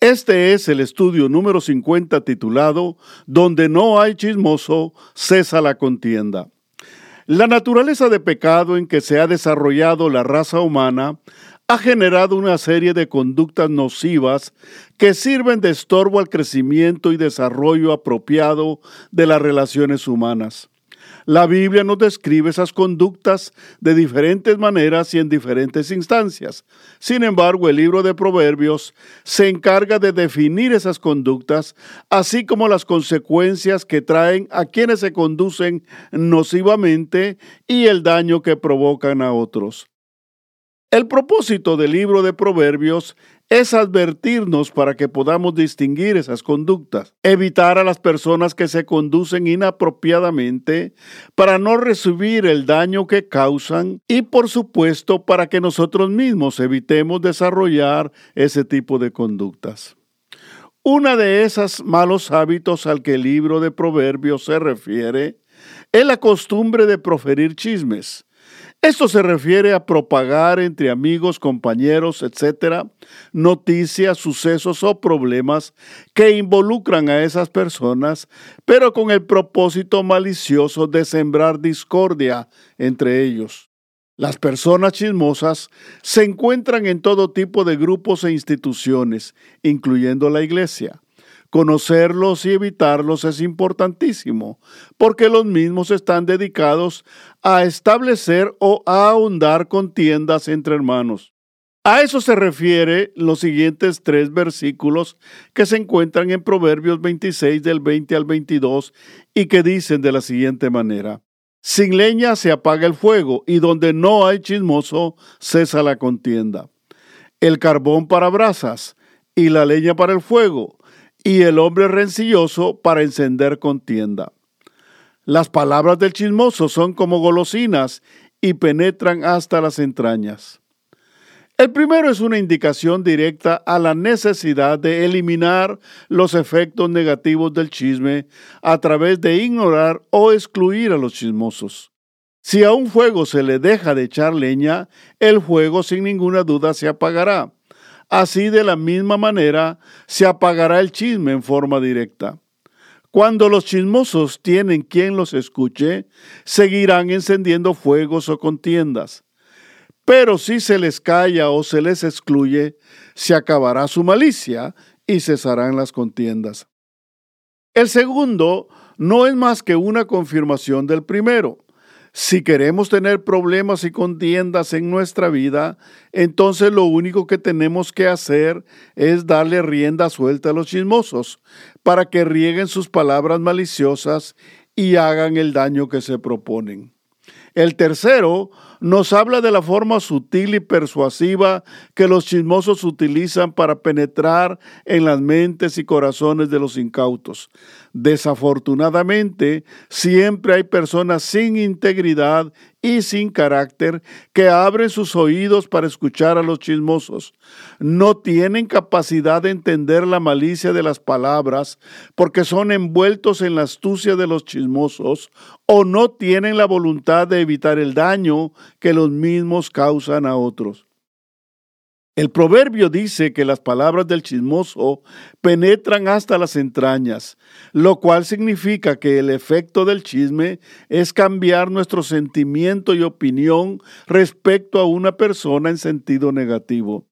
Este es el estudio número 50 titulado Donde no hay chismoso, cesa la contienda. La naturaleza de pecado en que se ha desarrollado la raza humana ha generado una serie de conductas nocivas que sirven de estorbo al crecimiento y desarrollo apropiado de las relaciones humanas. La Biblia nos describe esas conductas de diferentes maneras y en diferentes instancias. Sin embargo, el libro de Proverbios se encarga de definir esas conductas, así como las consecuencias que traen a quienes se conducen nocivamente y el daño que provocan a otros. El propósito del libro de Proverbios es advertirnos para que podamos distinguir esas conductas, evitar a las personas que se conducen inapropiadamente para no recibir el daño que causan y por supuesto para que nosotros mismos evitemos desarrollar ese tipo de conductas. Una de esas malos hábitos al que el libro de Proverbios se refiere es la costumbre de proferir chismes esto se refiere a propagar entre amigos, compañeros, etcétera, noticias, sucesos o problemas que involucran a esas personas, pero con el propósito malicioso de sembrar discordia entre ellos. Las personas chismosas se encuentran en todo tipo de grupos e instituciones, incluyendo la iglesia. Conocerlos y evitarlos es importantísimo, porque los mismos están dedicados a establecer o a ahondar contiendas entre hermanos. A eso se refiere los siguientes tres versículos que se encuentran en Proverbios 26 del 20 al 22 y que dicen de la siguiente manera. Sin leña se apaga el fuego y donde no hay chismoso cesa la contienda. El carbón para brasas y la leña para el fuego y el hombre rencilloso para encender contienda. Las palabras del chismoso son como golosinas y penetran hasta las entrañas. El primero es una indicación directa a la necesidad de eliminar los efectos negativos del chisme a través de ignorar o excluir a los chismosos. Si a un fuego se le deja de echar leña, el fuego sin ninguna duda se apagará. Así de la misma manera se apagará el chisme en forma directa. Cuando los chismosos tienen quien los escuche, seguirán encendiendo fuegos o contiendas. Pero si se les calla o se les excluye, se acabará su malicia y cesarán las contiendas. El segundo no es más que una confirmación del primero. Si queremos tener problemas y contiendas en nuestra vida, entonces lo único que tenemos que hacer es darle rienda suelta a los chismosos para que rieguen sus palabras maliciosas y hagan el daño que se proponen. El tercero nos habla de la forma sutil y persuasiva que los chismosos utilizan para penetrar en las mentes y corazones de los incautos. Desafortunadamente, siempre hay personas sin integridad y sin carácter que abren sus oídos para escuchar a los chismosos. No tienen capacidad de entender la malicia de las palabras porque son envueltos en la astucia de los chismosos o no tienen la voluntad de evitar el daño que los mismos causan a otros. El proverbio dice que las palabras del chismoso penetran hasta las entrañas, lo cual significa que el efecto del chisme es cambiar nuestro sentimiento y opinión respecto a una persona en sentido negativo.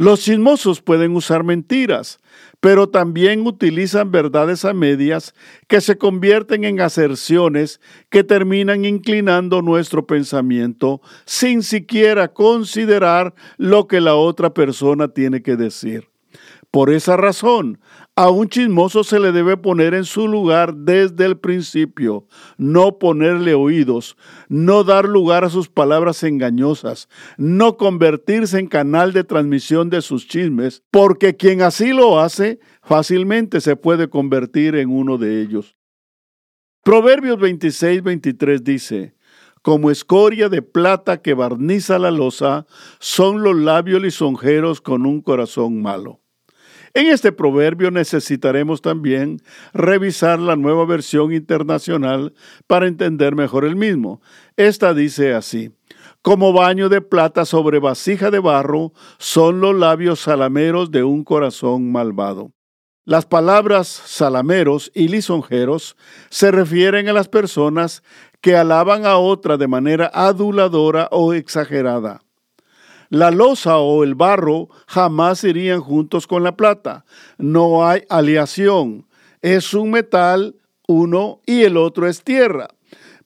Los chismosos pueden usar mentiras, pero también utilizan verdades a medias que se convierten en aserciones que terminan inclinando nuestro pensamiento sin siquiera considerar lo que la otra persona tiene que decir. Por esa razón, A un chismoso se le debe poner en su lugar desde el principio, no ponerle oídos, no dar lugar a sus palabras engañosas, no convertirse en canal de transmisión de sus chismes, porque quien así lo hace fácilmente se puede convertir en uno de ellos. Proverbios 26, 23 dice, como escoria de plata que barniza la losa, son los labios lisonjeros con un corazón malo. En este proverbio necesitaremos también revisar la nueva versión internacional para entender mejor el mismo. Esta dice así. Como baño de plata sobre vasija de barro son los labios salameros de un corazón malvado. Las palabras salameros y lisonjeros se refieren a las personas que alaban a otra de manera aduladora o exagerada. La losa o el barro jamás irían juntos con la plata. No hay aleación. Es un metal uno y el otro es tierra.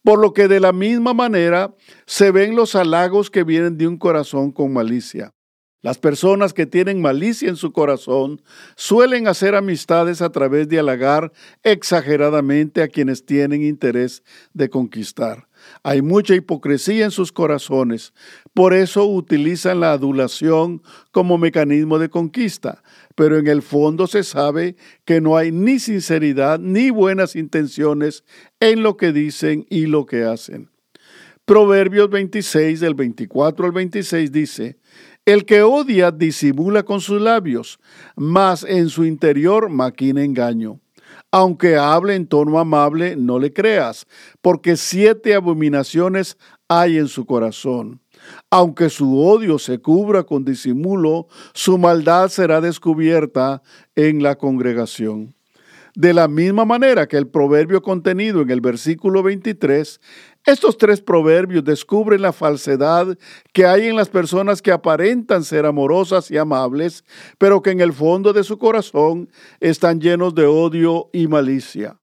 Por lo que de la misma manera se ven los halagos que vienen de un corazón con malicia. Las personas que tienen malicia en su corazón suelen hacer amistades a través de halagar exageradamente a quienes tienen interés de conquistar. Hay mucha hipocresía en sus corazones, por eso utilizan la adulación como mecanismo de conquista, pero en el fondo se sabe que no hay ni sinceridad ni buenas intenciones en lo que dicen y lo que hacen. Proverbios 26 del 24 al 26 dice, El que odia disimula con sus labios, mas en su interior maquina engaño. Aunque hable en tono amable, no le creas, porque siete abominaciones hay en su corazón. Aunque su odio se cubra con disimulo, su maldad será descubierta en la congregación. De la misma manera que el proverbio contenido en el versículo 23, estos tres proverbios descubren la falsedad que hay en las personas que aparentan ser amorosas y amables, pero que en el fondo de su corazón están llenos de odio y malicia.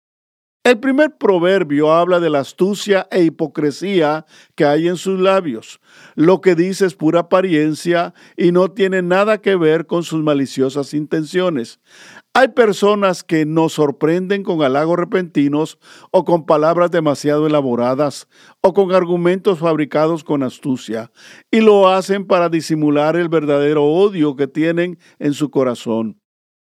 El primer proverbio habla de la astucia e hipocresía que hay en sus labios. Lo que dice es pura apariencia y no tiene nada que ver con sus maliciosas intenciones. Hay personas que nos sorprenden con halagos repentinos o con palabras demasiado elaboradas o con argumentos fabricados con astucia y lo hacen para disimular el verdadero odio que tienen en su corazón.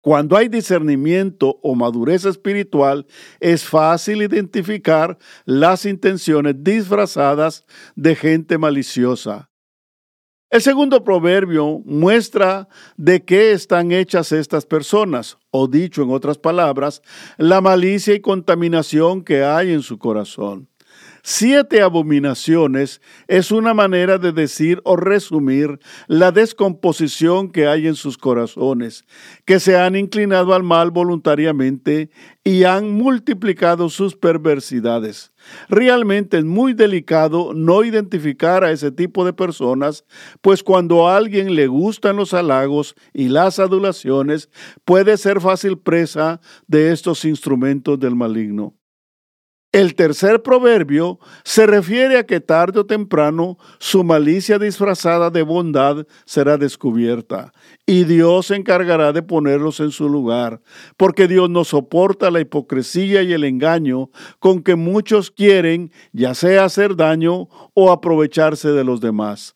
Cuando hay discernimiento o madurez espiritual, es fácil identificar las intenciones disfrazadas de gente maliciosa. El segundo proverbio muestra de qué están hechas estas personas, o dicho en otras palabras, la malicia y contaminación que hay en su corazón. Siete abominaciones es una manera de decir o resumir la descomposición que hay en sus corazones, que se han inclinado al mal voluntariamente y han multiplicado sus perversidades. Realmente es muy delicado no identificar a ese tipo de personas, pues cuando a alguien le gustan los halagos y las adulaciones, puede ser fácil presa de estos instrumentos del maligno. El tercer proverbio se refiere a que tarde o temprano su malicia disfrazada de bondad será descubierta y Dios se encargará de ponerlos en su lugar, porque Dios no soporta la hipocresía y el engaño con que muchos quieren ya sea hacer daño o aprovecharse de los demás.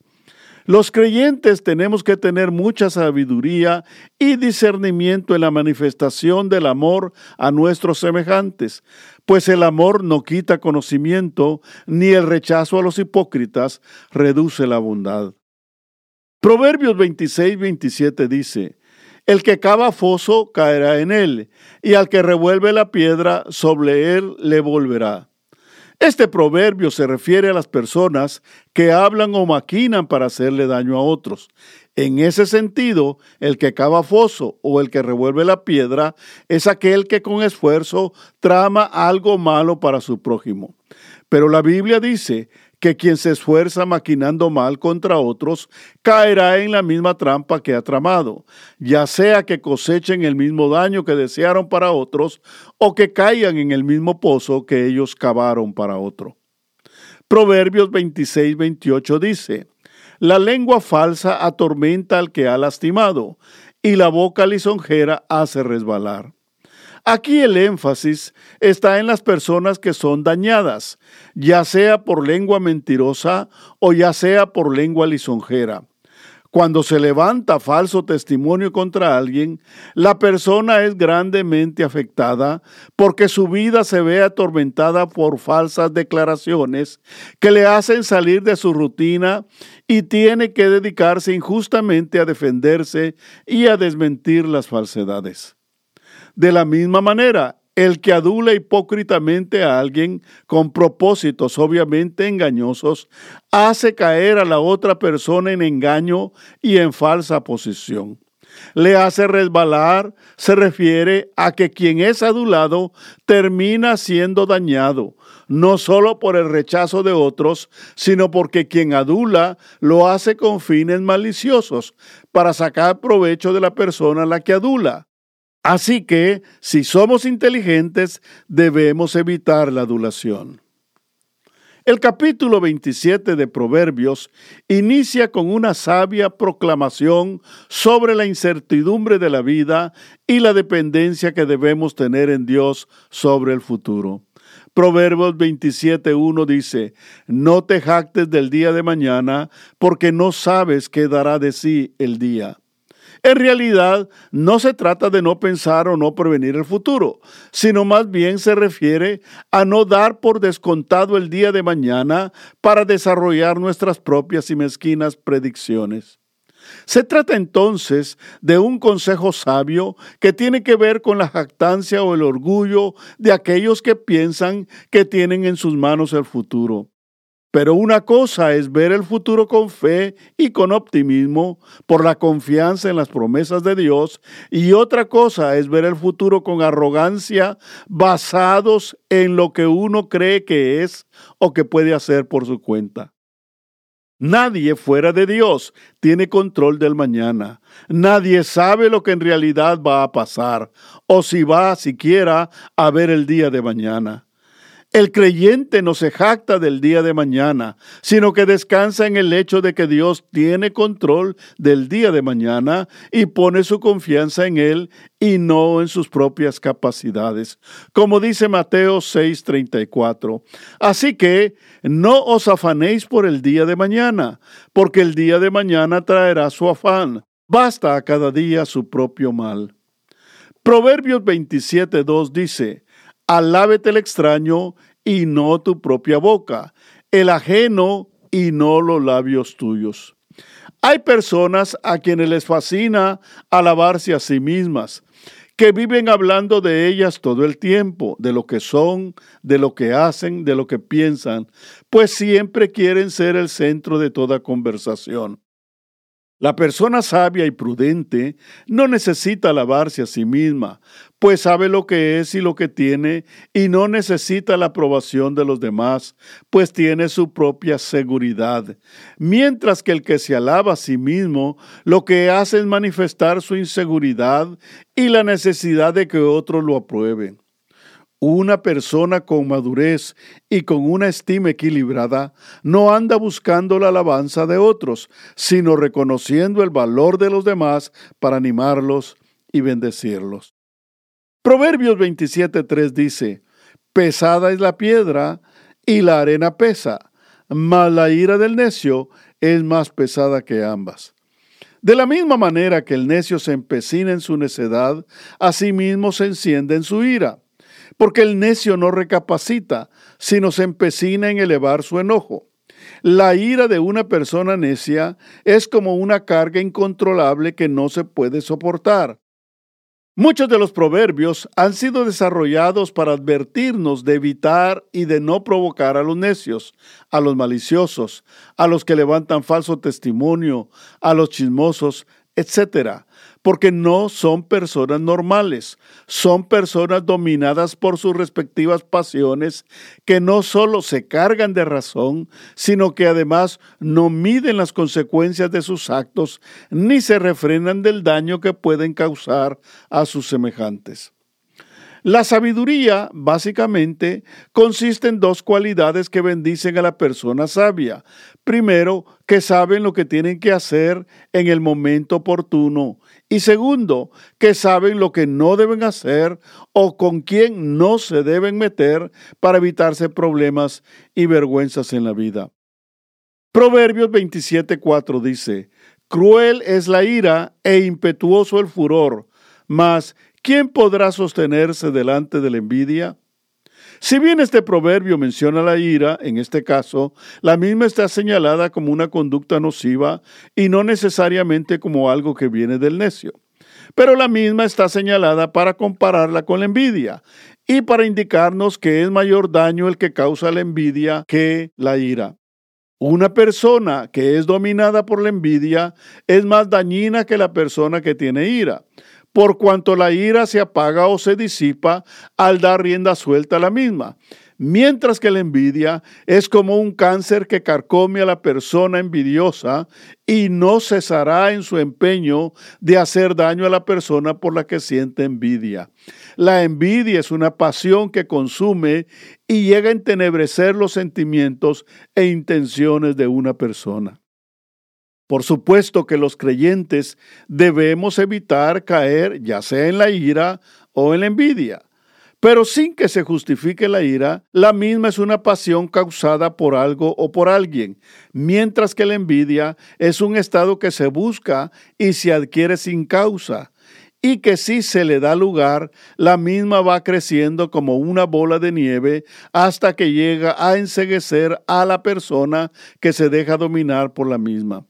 Los creyentes tenemos que tener mucha sabiduría y discernimiento en la manifestación del amor a nuestros semejantes, pues el amor no quita conocimiento, ni el rechazo a los hipócritas reduce la bondad. Proverbios 26, 27 dice, El que cava foso caerá en él, y al que revuelve la piedra sobre él le volverá. Este proverbio se refiere a las personas que hablan o maquinan para hacerle daño a otros. En ese sentido, el que cava foso o el que revuelve la piedra es aquel que con esfuerzo trama algo malo para su prójimo. Pero la Biblia dice que quien se esfuerza maquinando mal contra otros caerá en la misma trampa que ha tramado, ya sea que cosechen el mismo daño que desearon para otros o que caigan en el mismo pozo que ellos cavaron para otro. Proverbios 26, 28 dice, La lengua falsa atormenta al que ha lastimado, y la boca lisonjera hace resbalar. Aquí el énfasis está en las personas que son dañadas, ya sea por lengua mentirosa o ya sea por lengua lisonjera. Cuando se levanta falso testimonio contra alguien, la persona es grandemente afectada porque su vida se ve atormentada por falsas declaraciones que le hacen salir de su rutina y tiene que dedicarse injustamente a defenderse y a desmentir las falsedades. De la misma manera, el que adula hipócritamente a alguien con propósitos obviamente engañosos hace caer a la otra persona en engaño y en falsa posición. Le hace resbalar, se refiere a que quien es adulado termina siendo dañado, no solo por el rechazo de otros, sino porque quien adula lo hace con fines maliciosos, para sacar provecho de la persona a la que adula. Así que, si somos inteligentes, debemos evitar la adulación. El capítulo 27 de Proverbios inicia con una sabia proclamación sobre la incertidumbre de la vida y la dependencia que debemos tener en Dios sobre el futuro. Proverbios 27.1 dice, no te jactes del día de mañana, porque no sabes qué dará de sí el día. En realidad, no se trata de no pensar o no prevenir el futuro, sino más bien se refiere a no dar por descontado el día de mañana para desarrollar nuestras propias y mezquinas predicciones. Se trata entonces de un consejo sabio que tiene que ver con la jactancia o el orgullo de aquellos que piensan que tienen en sus manos el futuro. Pero una cosa es ver el futuro con fe y con optimismo por la confianza en las promesas de Dios y otra cosa es ver el futuro con arrogancia basados en lo que uno cree que es o que puede hacer por su cuenta. Nadie fuera de Dios tiene control del mañana. Nadie sabe lo que en realidad va a pasar o si va siquiera a ver el día de mañana. El creyente no se jacta del día de mañana, sino que descansa en el hecho de que Dios tiene control del día de mañana y pone su confianza en Él y no en sus propias capacidades. Como dice Mateo 6:34. Así que no os afanéis por el día de mañana, porque el día de mañana traerá su afán. Basta a cada día su propio mal. Proverbios 27:2 dice, Alábete el extraño y no tu propia boca, el ajeno y no los labios tuyos. Hay personas a quienes les fascina alabarse a sí mismas, que viven hablando de ellas todo el tiempo, de lo que son, de lo que hacen, de lo que piensan, pues siempre quieren ser el centro de toda conversación. La persona sabia y prudente no necesita alabarse a sí misma, pues sabe lo que es y lo que tiene, y no necesita la aprobación de los demás, pues tiene su propia seguridad. Mientras que el que se alaba a sí mismo, lo que hace es manifestar su inseguridad y la necesidad de que otros lo aprueben. Una persona con madurez y con una estima equilibrada no anda buscando la alabanza de otros, sino reconociendo el valor de los demás para animarlos y bendecirlos. Proverbios 27.3 dice, Pesada es la piedra y la arena pesa, mas la ira del necio es más pesada que ambas. De la misma manera que el necio se empecina en su necedad, asimismo se enciende en su ira porque el necio no recapacita, sino se empecina en elevar su enojo. La ira de una persona necia es como una carga incontrolable que no se puede soportar. Muchos de los proverbios han sido desarrollados para advertirnos de evitar y de no provocar a los necios, a los maliciosos, a los que levantan falso testimonio, a los chismosos, etc porque no son personas normales, son personas dominadas por sus respectivas pasiones que no solo se cargan de razón, sino que además no miden las consecuencias de sus actos ni se refrenan del daño que pueden causar a sus semejantes. La sabiduría, básicamente, consiste en dos cualidades que bendicen a la persona sabia. Primero, que saben lo que tienen que hacer en el momento oportuno. Y segundo, que saben lo que no deben hacer o con quién no se deben meter para evitarse problemas y vergüenzas en la vida. Proverbios 27:4 dice, Cruel es la ira e impetuoso el furor, mas ¿quién podrá sostenerse delante de la envidia? Si bien este proverbio menciona la ira, en este caso, la misma está señalada como una conducta nociva y no necesariamente como algo que viene del necio. Pero la misma está señalada para compararla con la envidia y para indicarnos que es mayor daño el que causa la envidia que la ira. Una persona que es dominada por la envidia es más dañina que la persona que tiene ira, por cuanto la ira se apaga o se disipa al dar rienda suelta a la misma, mientras que la envidia es como un cáncer que carcome a la persona envidiosa y no cesará en su empeño de hacer daño a la persona por la que siente envidia. La envidia es una pasión que consume y llega a entenebrecer los sentimientos e intenciones de una persona. Por supuesto que los creyentes debemos evitar caer ya sea en la ira o en la envidia, pero sin que se justifique la ira, la misma es una pasión causada por algo o por alguien, mientras que la envidia es un estado que se busca y se adquiere sin causa, y que si se le da lugar, la misma va creciendo como una bola de nieve hasta que llega a enseguecer a la persona que se deja dominar por la misma.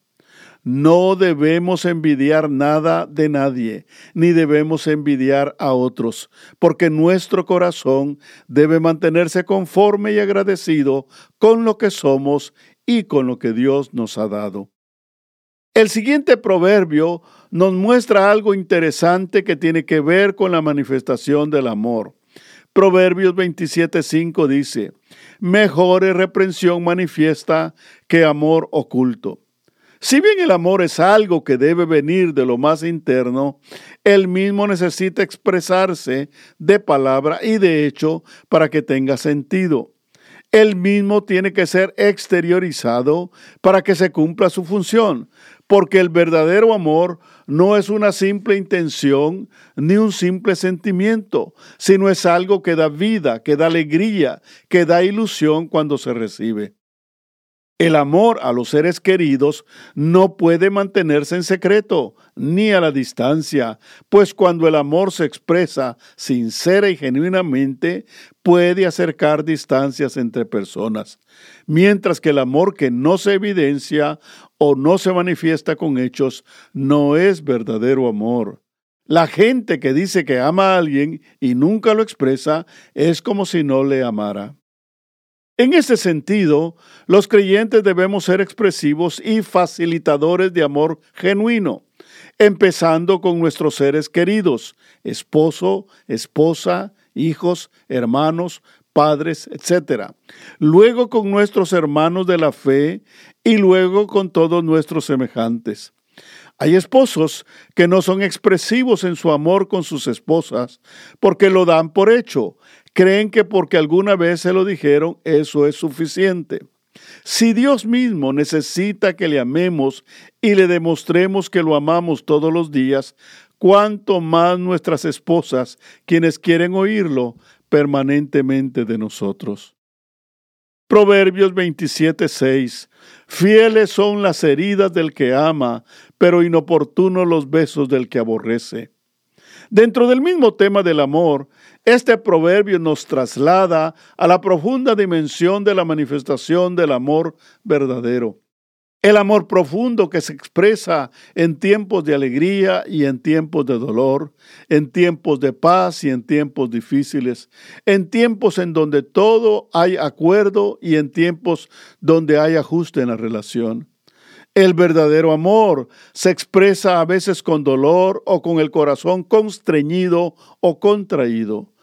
No debemos envidiar nada de nadie, ni debemos envidiar a otros, porque nuestro corazón debe mantenerse conforme y agradecido con lo que somos y con lo que Dios nos ha dado. El siguiente proverbio nos muestra algo interesante que tiene que ver con la manifestación del amor. Proverbios 27:5 dice, Mejor es reprensión manifiesta que amor oculto. Si bien el amor es algo que debe venir de lo más interno, él mismo necesita expresarse de palabra y de hecho para que tenga sentido. Él mismo tiene que ser exteriorizado para que se cumpla su función, porque el verdadero amor no es una simple intención ni un simple sentimiento, sino es algo que da vida, que da alegría, que da ilusión cuando se recibe. El amor a los seres queridos no puede mantenerse en secreto ni a la distancia, pues cuando el amor se expresa sincera y genuinamente, puede acercar distancias entre personas, mientras que el amor que no se evidencia o no se manifiesta con hechos no es verdadero amor. La gente que dice que ama a alguien y nunca lo expresa es como si no le amara. En ese sentido, los creyentes debemos ser expresivos y facilitadores de amor genuino, empezando con nuestros seres queridos, esposo, esposa, hijos, hermanos, padres, etc. Luego con nuestros hermanos de la fe y luego con todos nuestros semejantes. Hay esposos que no son expresivos en su amor con sus esposas porque lo dan por hecho. Creen que porque alguna vez se lo dijeron, eso es suficiente. Si Dios mismo necesita que le amemos y le demostremos que lo amamos todos los días, cuánto más nuestras esposas, quienes quieren oírlo permanentemente de nosotros. Proverbios 27:6 Fieles son las heridas del que ama, pero inoportunos los besos del que aborrece. Dentro del mismo tema del amor, este proverbio nos traslada a la profunda dimensión de la manifestación del amor verdadero. El amor profundo que se expresa en tiempos de alegría y en tiempos de dolor, en tiempos de paz y en tiempos difíciles, en tiempos en donde todo hay acuerdo y en tiempos donde hay ajuste en la relación. El verdadero amor se expresa a veces con dolor o con el corazón constreñido o contraído.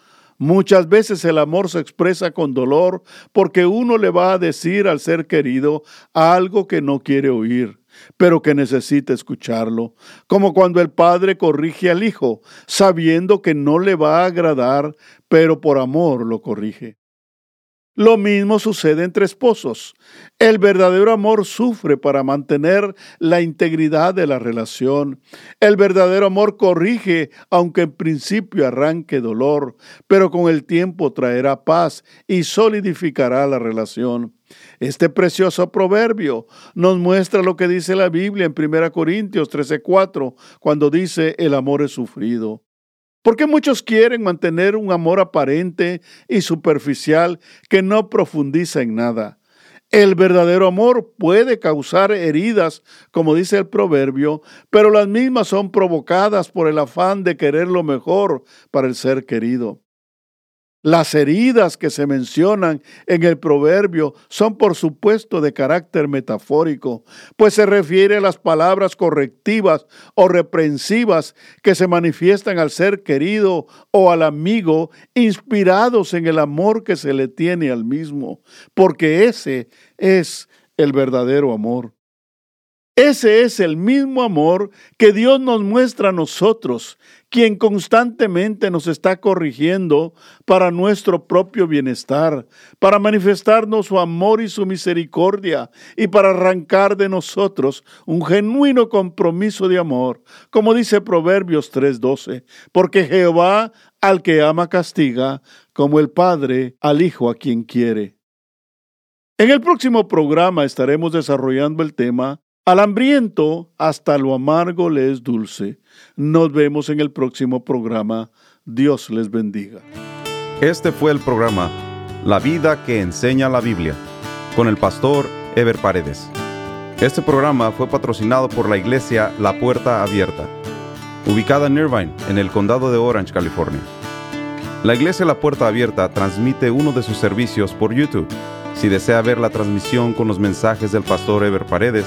Muchas veces el amor se expresa con dolor porque uno le va a decir al ser querido algo que no quiere oír. pero que necesita escucharlo, como cuando el padre corrige al hijo, sabiendo que no le va a agradar, pero por amor lo corrige. Lo mismo sucede entre esposos. El verdadero amor sufre para mantener la integridad de la relación. El verdadero amor corrige, aunque en principio arranque dolor, pero con el tiempo traerá paz y solidificará la relación. Este precioso proverbio nos muestra lo que dice la Biblia en 1 Corintios 13:4, cuando dice el amor es sufrido. Porque muchos quieren mantener un amor aparente y superficial que no profundiza en nada. El verdadero amor puede causar heridas, como dice el proverbio, pero las mismas son provocadas por el afán de querer lo mejor para el ser querido. Las heridas que se mencionan en el proverbio son por supuesto de carácter metafórico, pues se refiere a las palabras correctivas o reprensivas que se manifiestan al ser querido o al amigo, inspirados en el amor que se le tiene al mismo, porque ese es el verdadero amor. Ese es el mismo amor que Dios nos muestra a nosotros, quien constantemente nos está corrigiendo para nuestro propio bienestar, para manifestarnos su amor y su misericordia y para arrancar de nosotros un genuino compromiso de amor, como dice Proverbios 3:12, porque Jehová al que ama castiga, como el Padre al Hijo a quien quiere. En el próximo programa estaremos desarrollando el tema al hambriento hasta lo amargo le es dulce. Nos vemos en el próximo programa. Dios les bendiga. Este fue el programa La vida que enseña la Biblia con el pastor Ever Paredes. Este programa fue patrocinado por la iglesia La Puerta Abierta, ubicada en Irvine, en el condado de Orange, California. La iglesia La Puerta Abierta transmite uno de sus servicios por YouTube. Si desea ver la transmisión con los mensajes del pastor Ever Paredes,